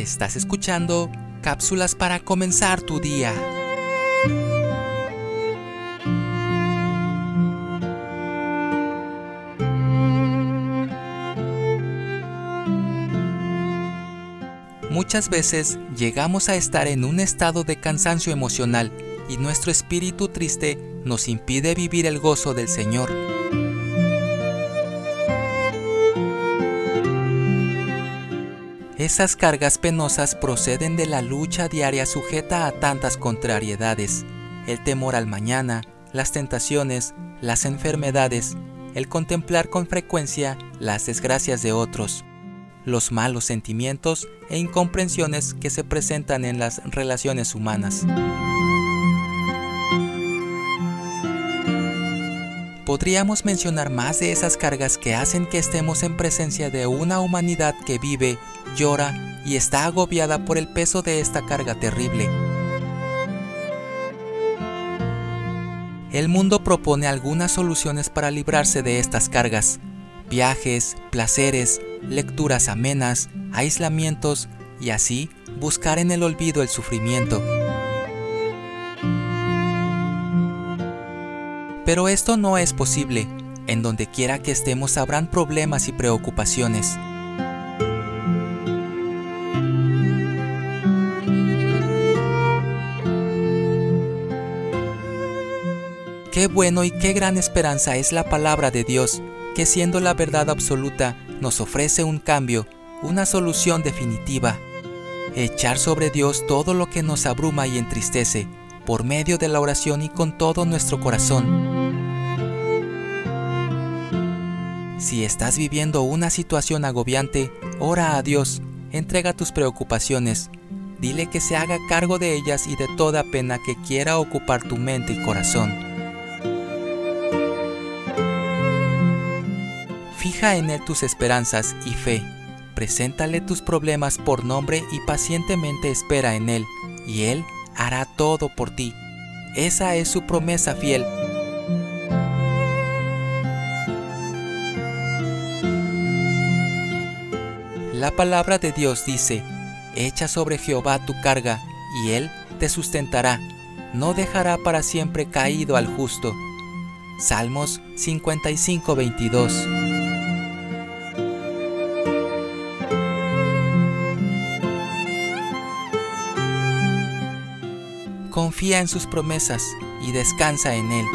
Estás escuchando cápsulas para comenzar tu día. Muchas veces llegamos a estar en un estado de cansancio emocional y nuestro espíritu triste nos impide vivir el gozo del Señor. Esas cargas penosas proceden de la lucha diaria sujeta a tantas contrariedades, el temor al mañana, las tentaciones, las enfermedades, el contemplar con frecuencia las desgracias de otros, los malos sentimientos e incomprensiones que se presentan en las relaciones humanas. Podríamos mencionar más de esas cargas que hacen que estemos en presencia de una humanidad que vive, llora y está agobiada por el peso de esta carga terrible. El mundo propone algunas soluciones para librarse de estas cargas. Viajes, placeres, lecturas amenas, aislamientos y así buscar en el olvido el sufrimiento. Pero esto no es posible. En donde quiera que estemos habrán problemas y preocupaciones. Qué bueno y qué gran esperanza es la palabra de Dios, que siendo la verdad absoluta, nos ofrece un cambio, una solución definitiva. Echar sobre Dios todo lo que nos abruma y entristece, por medio de la oración y con todo nuestro corazón. Si estás viviendo una situación agobiante, ora a Dios, entrega tus preocupaciones, dile que se haga cargo de ellas y de toda pena que quiera ocupar tu mente y corazón. Fija en Él tus esperanzas y fe, preséntale tus problemas por nombre y pacientemente espera en Él, y Él hará todo por ti. Esa es su promesa fiel. La palabra de Dios dice, echa sobre Jehová tu carga, y él te sustentará, no dejará para siempre caído al justo. Salmos 55, 22. Confía en sus promesas y descansa en Él.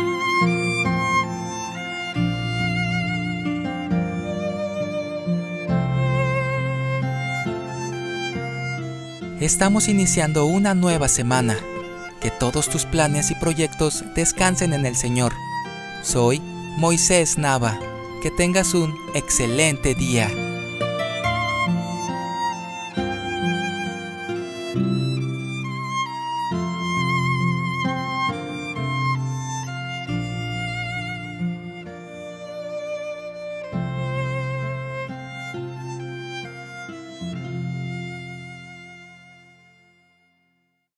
Estamos iniciando una nueva semana. Que todos tus planes y proyectos descansen en el Señor. Soy Moisés Nava. Que tengas un excelente día.